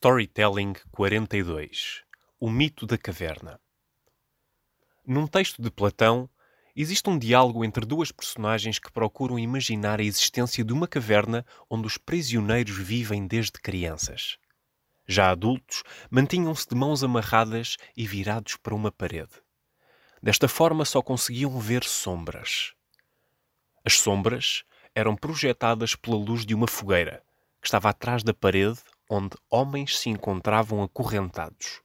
Storytelling 42 O mito da caverna. Num texto de Platão, existe um diálogo entre duas personagens que procuram imaginar a existência de uma caverna onde os prisioneiros vivem desde crianças. Já adultos, mantinham-se de mãos amarradas e virados para uma parede. Desta forma, só conseguiam ver sombras. As sombras eram projetadas pela luz de uma fogueira que estava atrás da parede onde homens se encontravam acorrentados.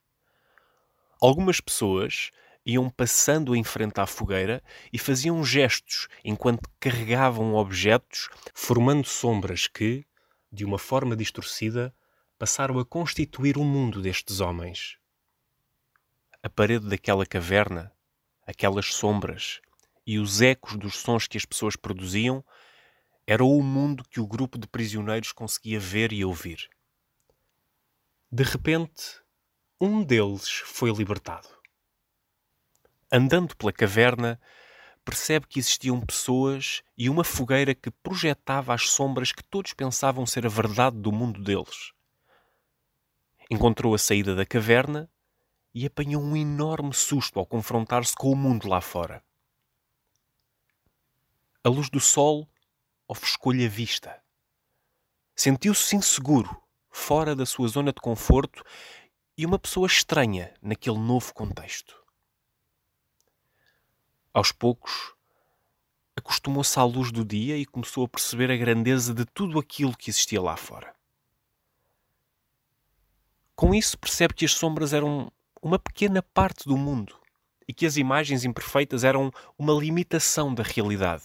Algumas pessoas iam passando em frente à fogueira e faziam gestos enquanto carregavam objetos, formando sombras que, de uma forma distorcida, passaram a constituir o mundo destes homens. A parede daquela caverna, aquelas sombras e os ecos dos sons que as pessoas produziam era o mundo que o grupo de prisioneiros conseguia ver e ouvir. De repente, um deles foi libertado. Andando pela caverna, percebe que existiam pessoas e uma fogueira que projetava as sombras que todos pensavam ser a verdade do mundo deles. Encontrou a saída da caverna e apanhou um enorme susto ao confrontar-se com o mundo lá fora. A luz do sol ofuscou-lhe a vista. Sentiu-se inseguro fora da sua zona de conforto e uma pessoa estranha naquele novo contexto. Aos poucos, acostumou-se à luz do dia e começou a perceber a grandeza de tudo aquilo que existia lá fora. Com isso, percebe que as sombras eram uma pequena parte do mundo e que as imagens imperfeitas eram uma limitação da realidade.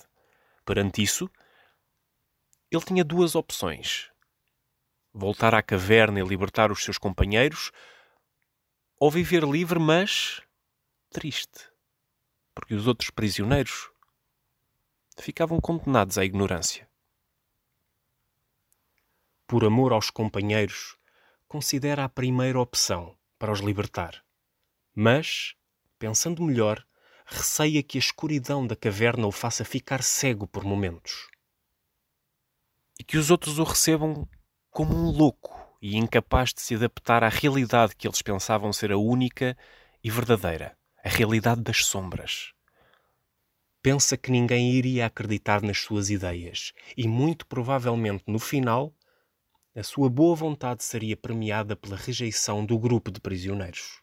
Perante isso, ele tinha duas opções: voltar à caverna e libertar os seus companheiros, ou viver livre, mas triste, porque os outros prisioneiros ficavam condenados à ignorância. Por amor aos companheiros, considera a primeira opção para os libertar. Mas, pensando melhor, receia que a escuridão da caverna o faça ficar cego por momentos. E que os outros o recebam como um louco e incapaz de se adaptar à realidade que eles pensavam ser a única e verdadeira, a realidade das sombras. Pensa que ninguém iria acreditar nas suas ideias e, muito provavelmente, no final, a sua boa vontade seria premiada pela rejeição do grupo de prisioneiros.